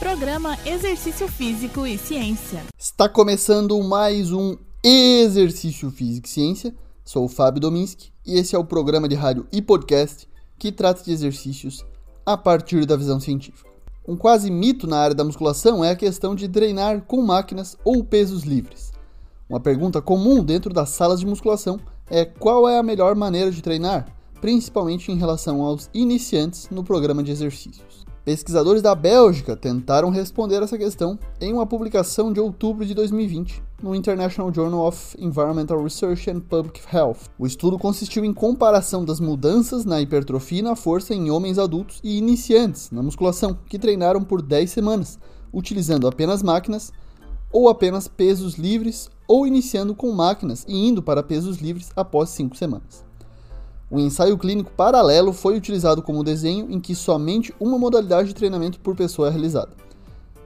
Programa Exercício Físico e Ciência. Está começando mais um Exercício Físico e Ciência. Sou o Fábio Dominski e esse é o programa de rádio e podcast que trata de exercícios a partir da visão científica. Um quase mito na área da musculação é a questão de treinar com máquinas ou pesos livres. Uma pergunta comum dentro das salas de musculação é qual é a melhor maneira de treinar, principalmente em relação aos iniciantes no programa de exercícios. Pesquisadores da Bélgica tentaram responder essa questão em uma publicação de outubro de 2020 no International Journal of Environmental Research and Public Health. O estudo consistiu em comparação das mudanças na hipertrofia e na força em homens adultos e iniciantes na musculação que treinaram por 10 semanas, utilizando apenas máquinas ou apenas pesos livres ou iniciando com máquinas e indo para pesos livres após 5 semanas. O ensaio clínico paralelo foi utilizado como desenho em que somente uma modalidade de treinamento por pessoa é realizada.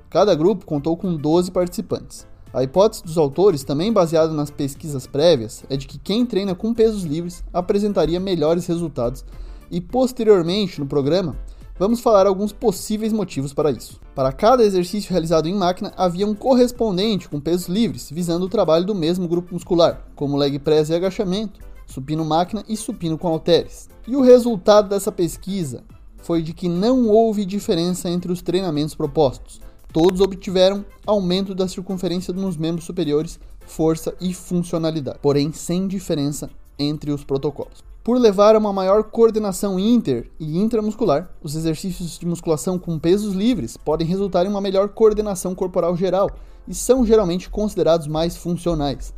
Cada grupo contou com 12 participantes. A hipótese dos autores, também baseada nas pesquisas prévias, é de que quem treina com pesos livres apresentaria melhores resultados e, posteriormente no programa, vamos falar alguns possíveis motivos para isso. Para cada exercício realizado em máquina, havia um correspondente com pesos livres, visando o trabalho do mesmo grupo muscular, como leg press e agachamento, supino máquina e supino com halteres. E o resultado dessa pesquisa foi de que não houve diferença entre os treinamentos propostos. Todos obtiveram aumento da circunferência nos membros superiores, força e funcionalidade, porém sem diferença entre os protocolos. Por levar a uma maior coordenação inter e intramuscular, os exercícios de musculação com pesos livres podem resultar em uma melhor coordenação corporal geral e são geralmente considerados mais funcionais.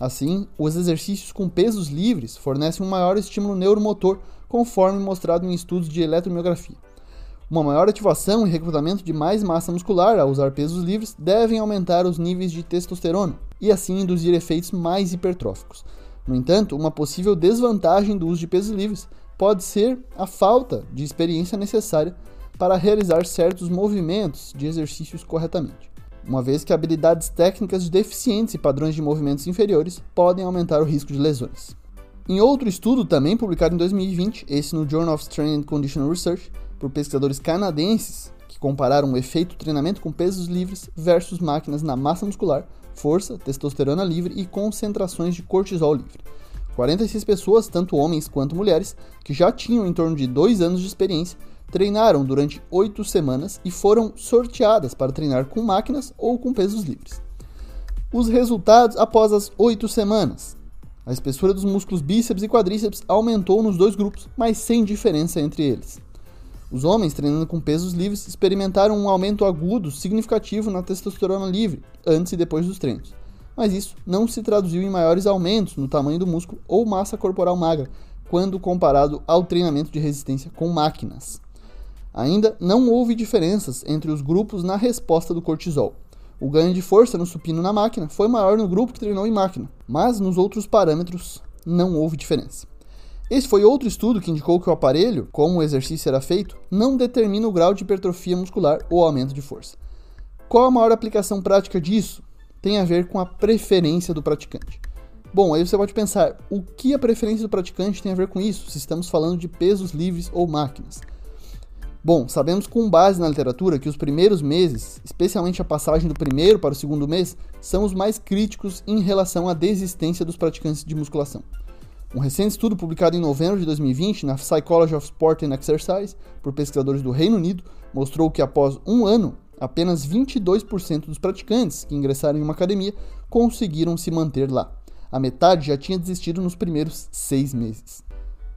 Assim, os exercícios com pesos livres fornecem um maior estímulo neuromotor, conforme mostrado em estudos de eletromiografia. Uma maior ativação e recrutamento de mais massa muscular ao usar pesos livres devem aumentar os níveis de testosterona e assim induzir efeitos mais hipertróficos. No entanto, uma possível desvantagem do uso de pesos livres pode ser a falta de experiência necessária para realizar certos movimentos de exercícios corretamente uma vez que habilidades técnicas deficientes e padrões de movimentos inferiores podem aumentar o risco de lesões. Em outro estudo, também publicado em 2020, esse no Journal of Strength and Conditional Research, por pesquisadores canadenses que compararam o efeito treinamento com pesos livres versus máquinas na massa muscular, força, testosterona livre e concentrações de cortisol livre. 46 pessoas, tanto homens quanto mulheres, que já tinham em torno de 2 anos de experiência, treinaram durante oito semanas e foram sorteadas para treinar com máquinas ou com pesos livres. Os resultados após as oito semanas. A espessura dos músculos bíceps e quadríceps aumentou nos dois grupos, mas sem diferença entre eles. Os homens treinando com pesos livres experimentaram um aumento agudo significativo na testosterona livre antes e depois dos treinos, mas isso não se traduziu em maiores aumentos no tamanho do músculo ou massa corporal magra quando comparado ao treinamento de resistência com máquinas. Ainda não houve diferenças entre os grupos na resposta do cortisol. O ganho de força no supino na máquina foi maior no grupo que treinou em máquina, mas nos outros parâmetros não houve diferença. Esse foi outro estudo que indicou que o aparelho, como o exercício era feito, não determina o grau de hipertrofia muscular ou aumento de força. Qual a maior aplicação prática disso? Tem a ver com a preferência do praticante. Bom, aí você pode pensar, o que a preferência do praticante tem a ver com isso, se estamos falando de pesos livres ou máquinas? Bom, sabemos com base na literatura que os primeiros meses, especialmente a passagem do primeiro para o segundo mês, são os mais críticos em relação à desistência dos praticantes de musculação. Um recente estudo publicado em novembro de 2020 na Psychology of Sport and Exercise, por pesquisadores do Reino Unido, mostrou que após um ano, apenas 22% dos praticantes que ingressaram em uma academia conseguiram se manter lá. A metade já tinha desistido nos primeiros seis meses.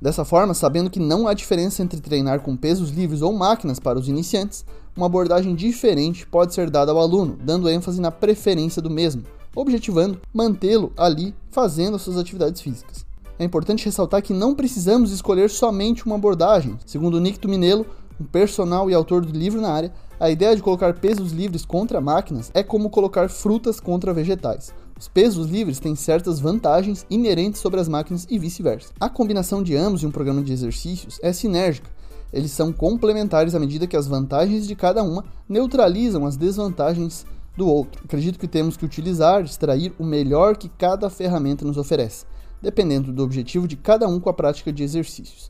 Dessa forma, sabendo que não há diferença entre treinar com pesos livres ou máquinas para os iniciantes, uma abordagem diferente pode ser dada ao aluno, dando ênfase na preferência do mesmo, objetivando mantê-lo ali fazendo as suas atividades físicas. É importante ressaltar que não precisamos escolher somente uma abordagem. Segundo Nick Tuminello, um personal e autor do livro na área, a ideia de colocar pesos livres contra máquinas é como colocar frutas contra vegetais. Os pesos livres têm certas vantagens inerentes sobre as máquinas e vice-versa. A combinação de ambos em um programa de exercícios é sinérgica. Eles são complementares à medida que as vantagens de cada uma neutralizam as desvantagens do outro. Acredito que temos que utilizar, extrair o melhor que cada ferramenta nos oferece, dependendo do objetivo de cada um com a prática de exercícios.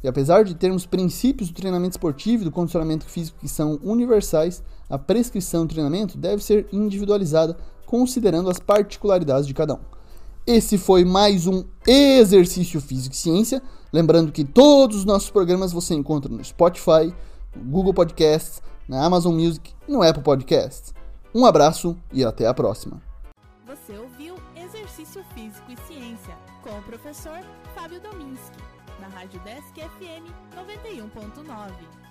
E apesar de termos princípios do treinamento esportivo e do condicionamento físico que são universais, a prescrição do treinamento deve ser individualizada considerando as particularidades de cada um. Esse foi mais um Exercício Físico e Ciência. Lembrando que todos os nossos programas você encontra no Spotify, no Google Podcasts, na Amazon Music e no Apple Podcasts. Um abraço e até a próxima. Você ouviu Exercício Físico e Ciência com o professor Fábio Dominski, na Rádio Desk FM 91.9.